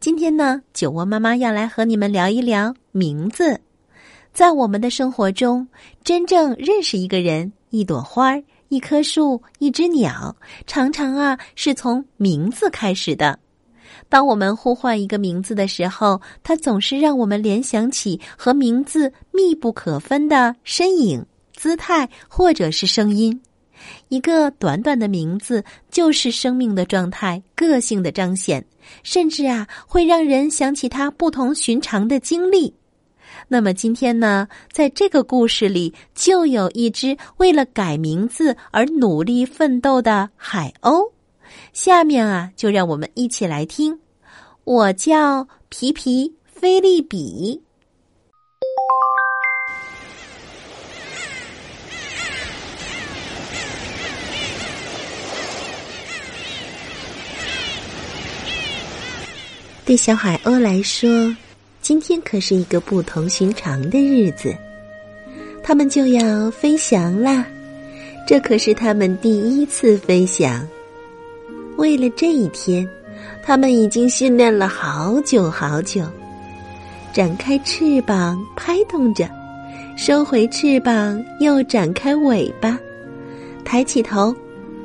今天呢，酒窝妈妈要来和你们聊一聊名字。在我们的生活中，真正认识一个人、一朵花、一棵树、一只鸟，常常啊是从名字开始的。当我们呼唤一个名字的时候，它总是让我们联想起和名字密不可分的身影、姿态或者是声音。一个短短的名字，就是生命的状态、个性的彰显，甚至啊，会让人想起他不同寻常的经历。那么今天呢，在这个故事里，就有一只为了改名字而努力奋斗的海鸥。下面啊，就让我们一起来听。我叫皮皮菲利比。对小海鸥来说，今天可是一个不同寻常的日子。他们就要飞翔啦，这可是他们第一次飞翔。为了这一天，他们已经训练了好久好久。展开翅膀，拍动着；收回翅膀，又展开尾巴；抬起头，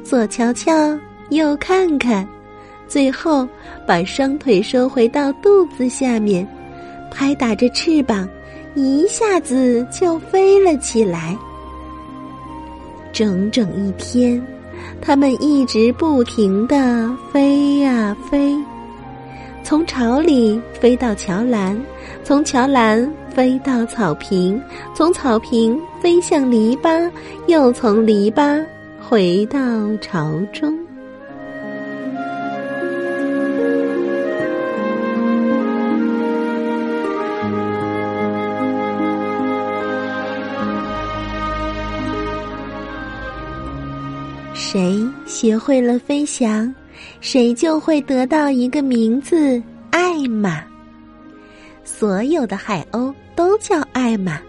左瞧瞧，右看看。最后，把双腿收回到肚子下面，拍打着翅膀，一下子就飞了起来。整整一天，他们一直不停的飞呀飞，从巢里飞到桥栏，从桥栏飞到草坪，从草坪飞向篱笆，又从篱笆回到巢中。学会了飞翔，谁就会得到一个名字——艾玛。所有的海鸥都叫艾玛，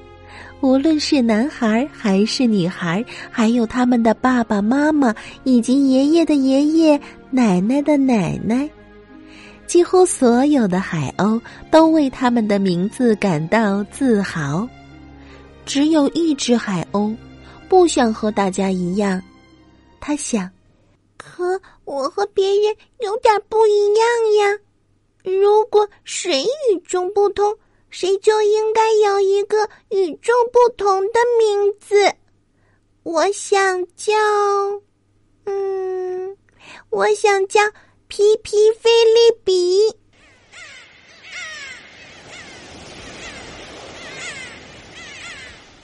无论是男孩还是女孩，还有他们的爸爸妈妈以及爷爷的爷爷、奶奶的奶奶，几乎所有的海鸥都为他们的名字感到自豪。只有一只海鸥，不想和大家一样。他想，和我和别人有点不一样呀。如果谁与众不同，谁就应该有一个与众不同的名字。我想叫，嗯，我想叫皮皮菲利比。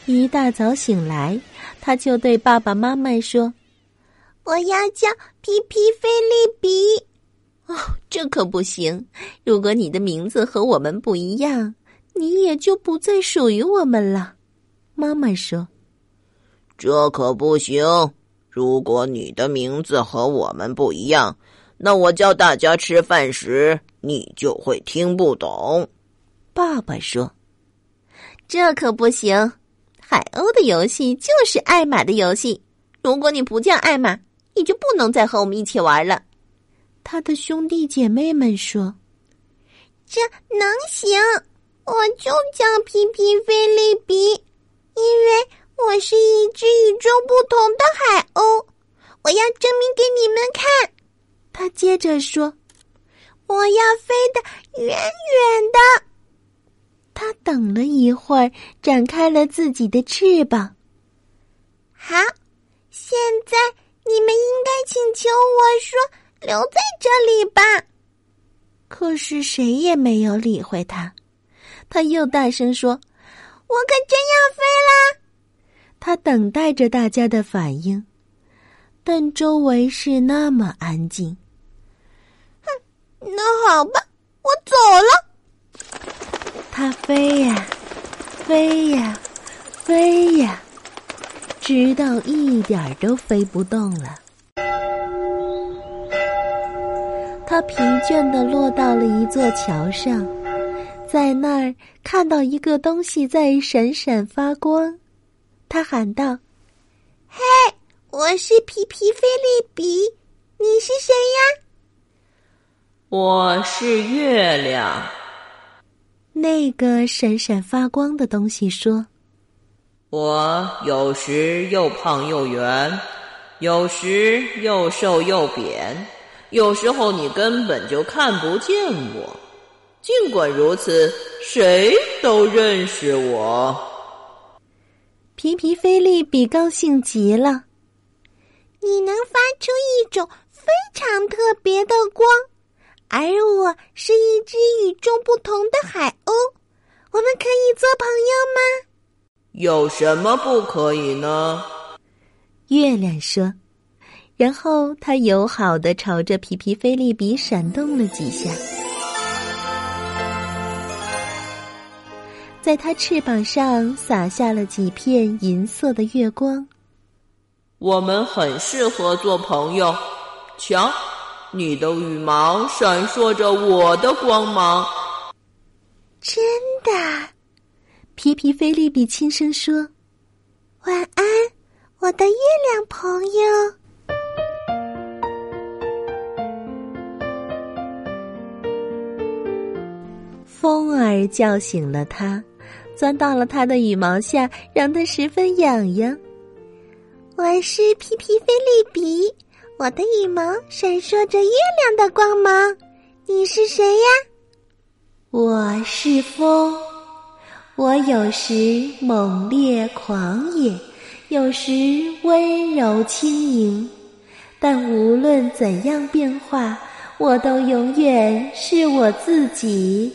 一大早醒来，他就对爸爸妈妈说。我要叫皮皮菲利比，哦，这可不行！如果你的名字和我们不一样，你也就不再属于我们了。妈妈说：“这可不行！如果你的名字和我们不一样，那我叫大家吃饭时，你就会听不懂。”爸爸说：“这可不行！海鸥的游戏就是艾玛的游戏。如果你不叫艾玛，你就不能再和我们一起玩了，他的兄弟姐妹们说：“这能行？我就叫皮皮菲利比，因为我是一只与众不同的海鸥。我要证明给你们看。”他接着说：“我要飞得远远的。”他等了一会儿，展开了自己的翅膀。好，现在。你们应该请求我说留在这里吧。可是谁也没有理会他，他又大声说：“我可真要飞啦！”他等待着大家的反应，但周围是那么安静。哼，那好吧，我走了。他飞呀，飞呀，飞呀，直到一点儿都飞不动了。他疲倦的落到了一座桥上，在那儿看到一个东西在闪闪发光，他喊道：“嘿，我是皮皮菲利比，你是谁呀？”我是月亮。那个闪闪发光的东西说：“我有时又胖又圆，有时又瘦又扁，有时候你根本就看不见我。尽管如此，谁都认识我。”皮皮菲利比高兴极了。你能发出一种非常特别的光。而我是一只与众不同的海鸥，我们可以做朋友吗？有什么不可以呢？月亮说。然后他友好的朝着皮皮菲利比闪动了几下，在他翅膀上洒下了几片银色的月光。我们很适合做朋友，瞧。你的羽毛闪烁着我的光芒，真的。皮皮菲利比轻声说：“晚安，我的月亮朋友。”风儿叫醒了他，钻到了他的羽毛下，让他十分痒痒。我是皮皮菲利比。我的羽毛闪烁着月亮的光芒，你是谁呀？我是风，我有时猛烈狂野，有时温柔轻盈，但无论怎样变化，我都永远是我自己。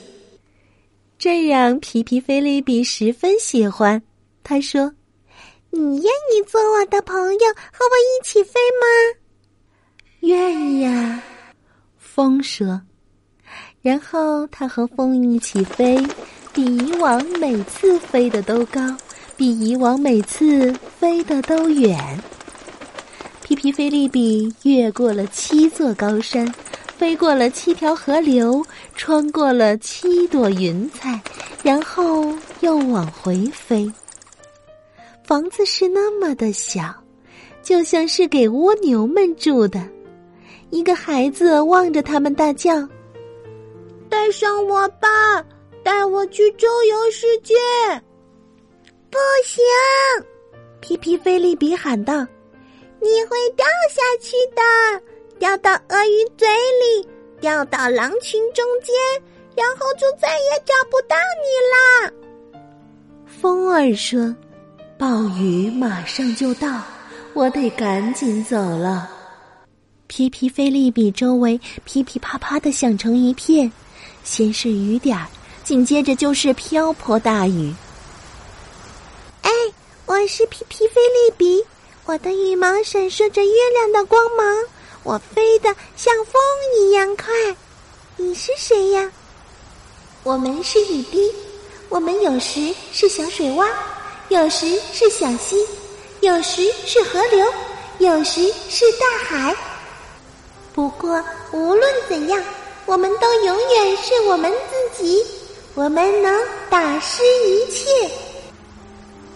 这让皮皮菲利比十分喜欢。他说：“你愿意做我的朋友，和我一起飞吗？”愿意呀，风说。然后他和风一起飞，比以往每次飞的都高，比以往每次飞的都远。皮皮菲利比越过了七座高山，飞过了七条河流，穿过了七朵云彩，然后又往回飞。房子是那么的小，就像是给蜗牛们住的。一个孩子望着他们大叫：“带上我吧，带我去周游世界！”不行，皮皮菲利比喊道：“你会掉下去的，掉到鳄鱼嘴里，掉到狼群中间，然后就再也找不到你了。”风儿说：“暴雨马上就到，我得赶紧走了。”皮皮菲利比周围噼噼啪啪的响成一片，先是雨点儿，紧接着就是瓢泼大雨。哎，我是皮皮菲利比，我的羽毛闪烁着月亮的光芒，我飞得像风一样快。你是谁呀？我们是雨滴，我们有时是小水洼，有时是小溪，有时是河流，有时是大海。不过，无论怎样，我们都永远是我们自己。我们能打湿一切，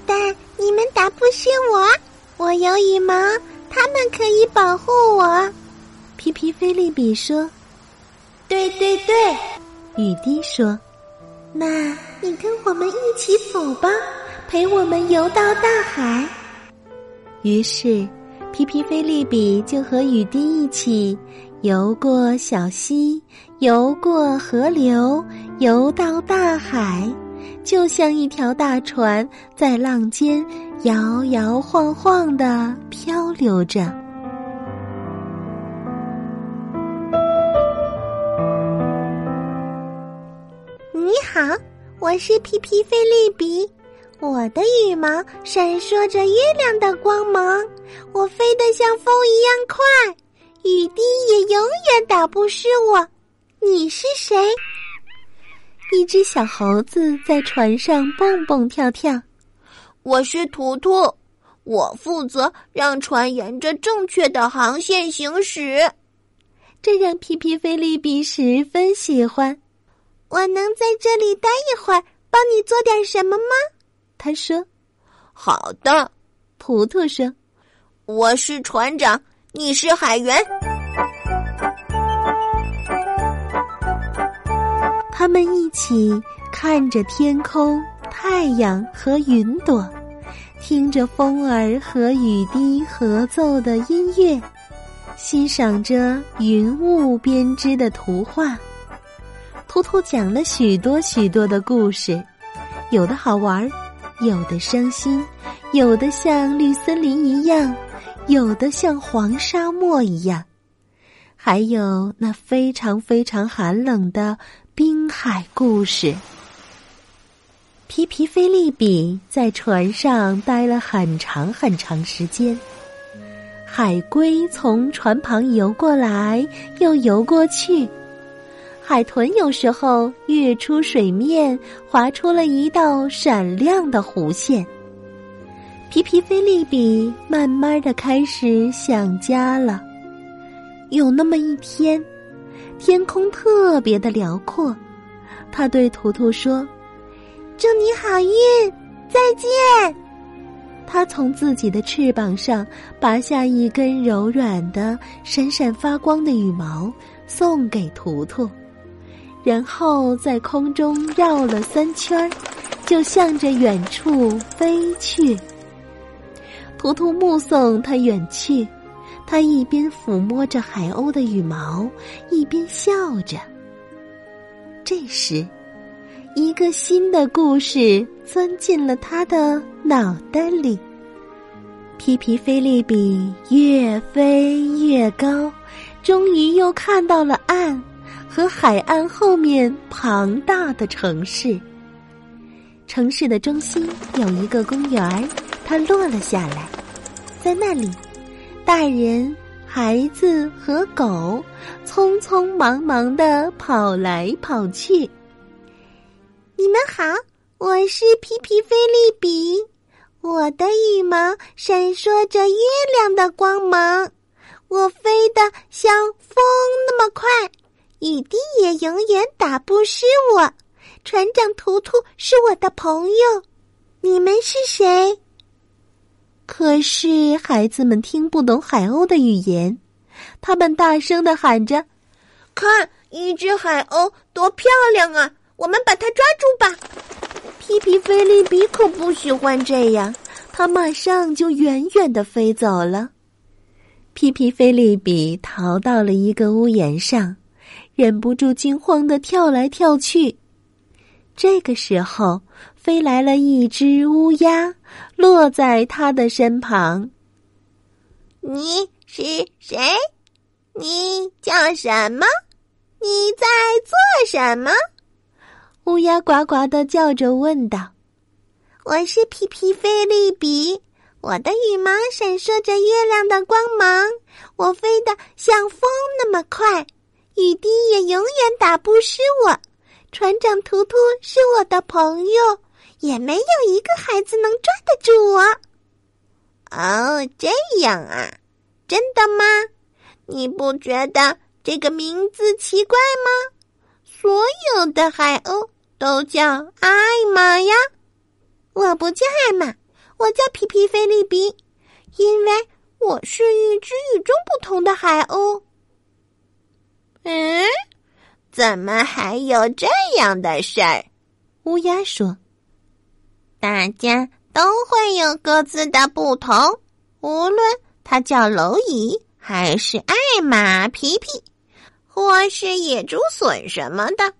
但你们打不湿我。我有羽毛，它们可以保护我。皮皮菲利比说：“对对对。”雨滴说：“那你跟我们一起走吧，陪我们游到大海。”于是。皮皮菲利比就和雨滴一起游过小溪，游过河流，游到大海，就像一条大船在浪尖摇摇晃晃的漂流着。你好，我是皮皮菲利比。我的羽毛闪烁着月亮的光芒，我飞得像风一样快，雨滴也永远打不湿我。你是谁？一只小猴子在船上蹦蹦跳跳。我是图图，我负责让船沿着正确的航线行驶，这让皮皮菲利比十分喜欢。我能在这里待一会儿，帮你做点什么吗？他说：“好的。”图图说：“我是船长，你是海员。”他们一起看着天空、太阳和云朵，听着风儿和雨滴合奏的音乐，欣赏着云雾编织的图画。图图讲了许多许多的故事，有的好玩，有的伤心，有的像绿森林一样，有的像黄沙漠一样，还有那非常非常寒冷的。海故事。皮皮菲利比在船上待了很长很长时间。海龟从船旁游过来，又游过去。海豚有时候跃出水面，划出了一道闪亮的弧线。皮皮菲利比慢慢的开始想家了。有那么一天。天空特别的辽阔，他对图图说：“祝你好运，再见。”他从自己的翅膀上拔下一根柔软的、闪闪发光的羽毛，送给图图，然后在空中绕了三圈，就向着远处飞去。图图目送他远去。他一边抚摸着海鸥的羽毛，一边笑着。这时，一个新的故事钻进了他的脑袋里。皮皮菲利比越飞越高，终于又看到了岸和海岸后面庞大的城市。城市的中心有一个公园，他落了下来，在那里。大人、孩子和狗匆匆忙忙的跑来跑去。你们好，我是皮皮菲利比，我的羽毛闪烁着月亮的光芒，我飞得像风那么快，雨滴也永远打不湿我。船长图图是我的朋友，你们是谁？可是孩子们听不懂海鸥的语言，他们大声的喊着：“看，一只海鸥多漂亮啊！我们把它抓住吧！”皮皮菲利比可不喜欢这样，他马上就远远的飞走了。皮皮菲利比逃到了一个屋檐上，忍不住惊慌的跳来跳去。这个时候，飞来了一只乌鸦。落在他的身旁。你是谁？你叫什么？你在做什么？乌鸦呱呱的叫着问道：“我是皮皮菲利比，我的羽毛闪烁着月亮的光芒，我飞得像风那么快，雨滴也永远打不湿我。船长图图是我的朋友。”也没有一个孩子能抓得住我。哦，这样啊，真的吗？你不觉得这个名字奇怪吗？所有的海鸥都叫艾玛呀。我不叫艾玛，我叫皮皮菲利比，因为我是一只与众不同的海鸥。嗯，怎么还有这样的事儿？乌鸦说。大家都会有各自的不同，无论它叫蝼蚁，还是艾玛皮皮，或是野猪笋什么的，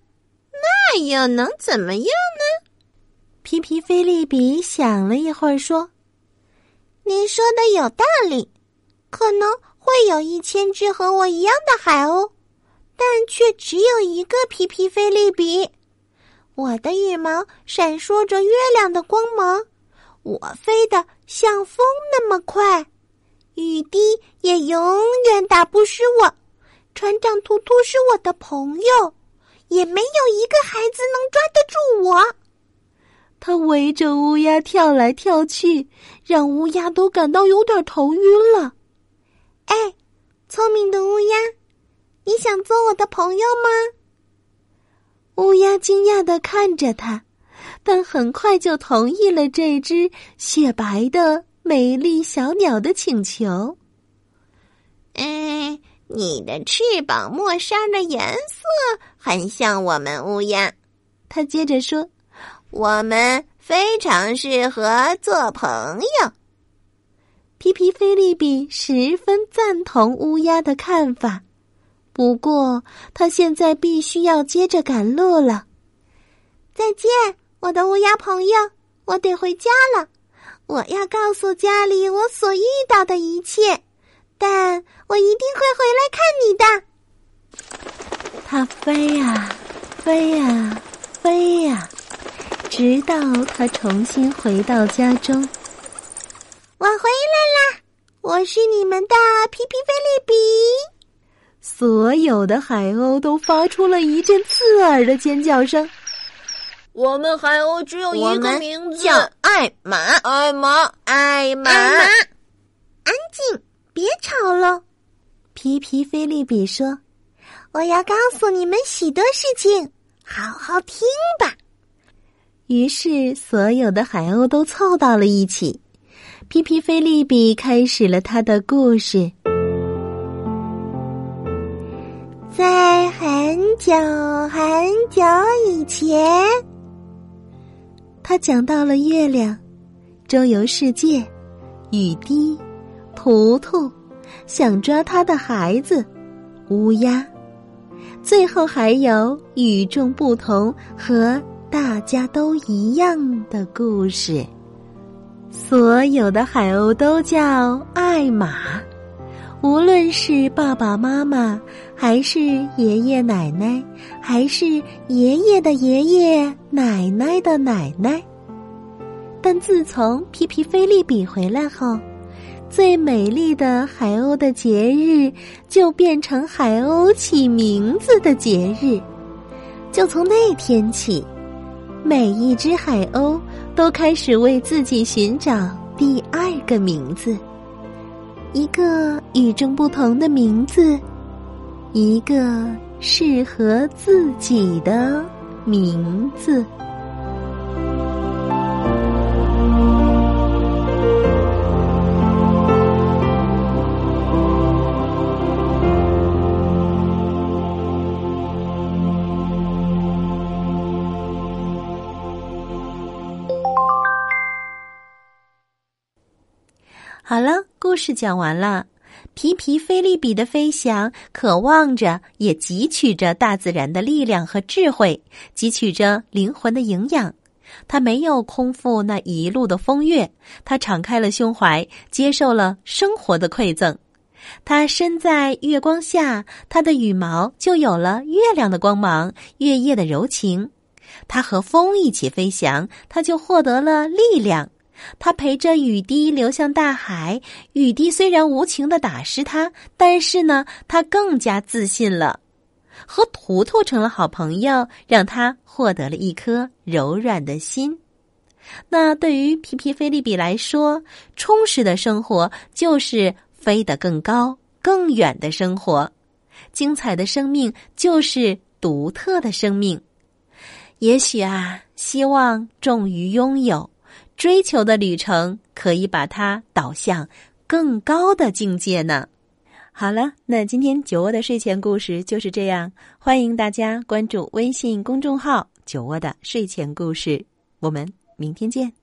那又能怎么样呢？皮皮菲利比想了一会儿，说：“您说的有道理，可能会有一千只和我一样的海鸥，但却只有一个皮皮菲利比。”我的羽毛闪烁着月亮的光芒，我飞得像风那么快，雨滴也永远打不湿我。船长图图是我的朋友，也没有一个孩子能抓得住我。他围着乌鸦跳来跳去，让乌鸦都感到有点头晕了。哎，聪明的乌鸦，你想做我的朋友吗？乌鸦惊讶的看着他，但很快就同意了这只雪白的美丽小鸟的请求。嗯，你的翅膀末梢的颜色很像我们乌鸦。他接着说。我们非常适合做朋友。皮皮菲利比十分赞同乌鸦的看法，不过他现在必须要接着赶路了。再见，我的乌鸦朋友，我得回家了。我要告诉家里我所遇到的一切，但我一定会回来看你的。它飞呀，飞呀，飞呀。直到他重新回到家中，我回来啦！我是你们的皮皮菲利比。所有的海鸥都发出了一阵刺耳的尖叫声。我们海鸥只有一个名字，叫艾玛。艾玛，艾玛，安静，别吵了。皮皮菲利比说：“我要告诉你们许多事情，好好听吧。”于是，所有的海鸥都凑到了一起。皮皮菲利比开始了他的故事。久很久以前，他讲到了月亮、周游世界、雨滴、图图、想抓他的孩子、乌鸦，最后还有与众不同和。大家都一样的故事，所有的海鸥都叫艾玛，无论是爸爸妈妈，还是爷爷奶奶，还是爷爷的爷爷奶奶的奶奶。但自从皮皮菲利比回来后，最美丽的海鸥的节日就变成海鸥起名字的节日，就从那天起。每一只海鸥都开始为自己寻找第二个名字，一个与众不同的名字，一个适合自己的名字。故事讲完了。皮皮菲利比的飞翔，渴望着，也汲取着大自然的力量和智慧，汲取着灵魂的营养。他没有空负那一路的风月，他敞开了胸怀，接受了生活的馈赠。他身在月光下，他的羽毛就有了月亮的光芒，月夜的柔情。他和风一起飞翔，他就获得了力量。他陪着雨滴流向大海，雨滴虽然无情的打湿他，但是呢，他更加自信了。和图图成了好朋友，让他获得了一颗柔软的心。那对于皮皮菲利比来说，充实的生活就是飞得更高、更远的生活。精彩的生命就是独特的生命。也许啊，希望重于拥有。追求的旅程可以把它导向更高的境界呢。好了，那今天酒窝的睡前故事就是这样。欢迎大家关注微信公众号“酒窝的睡前故事”，我们明天见。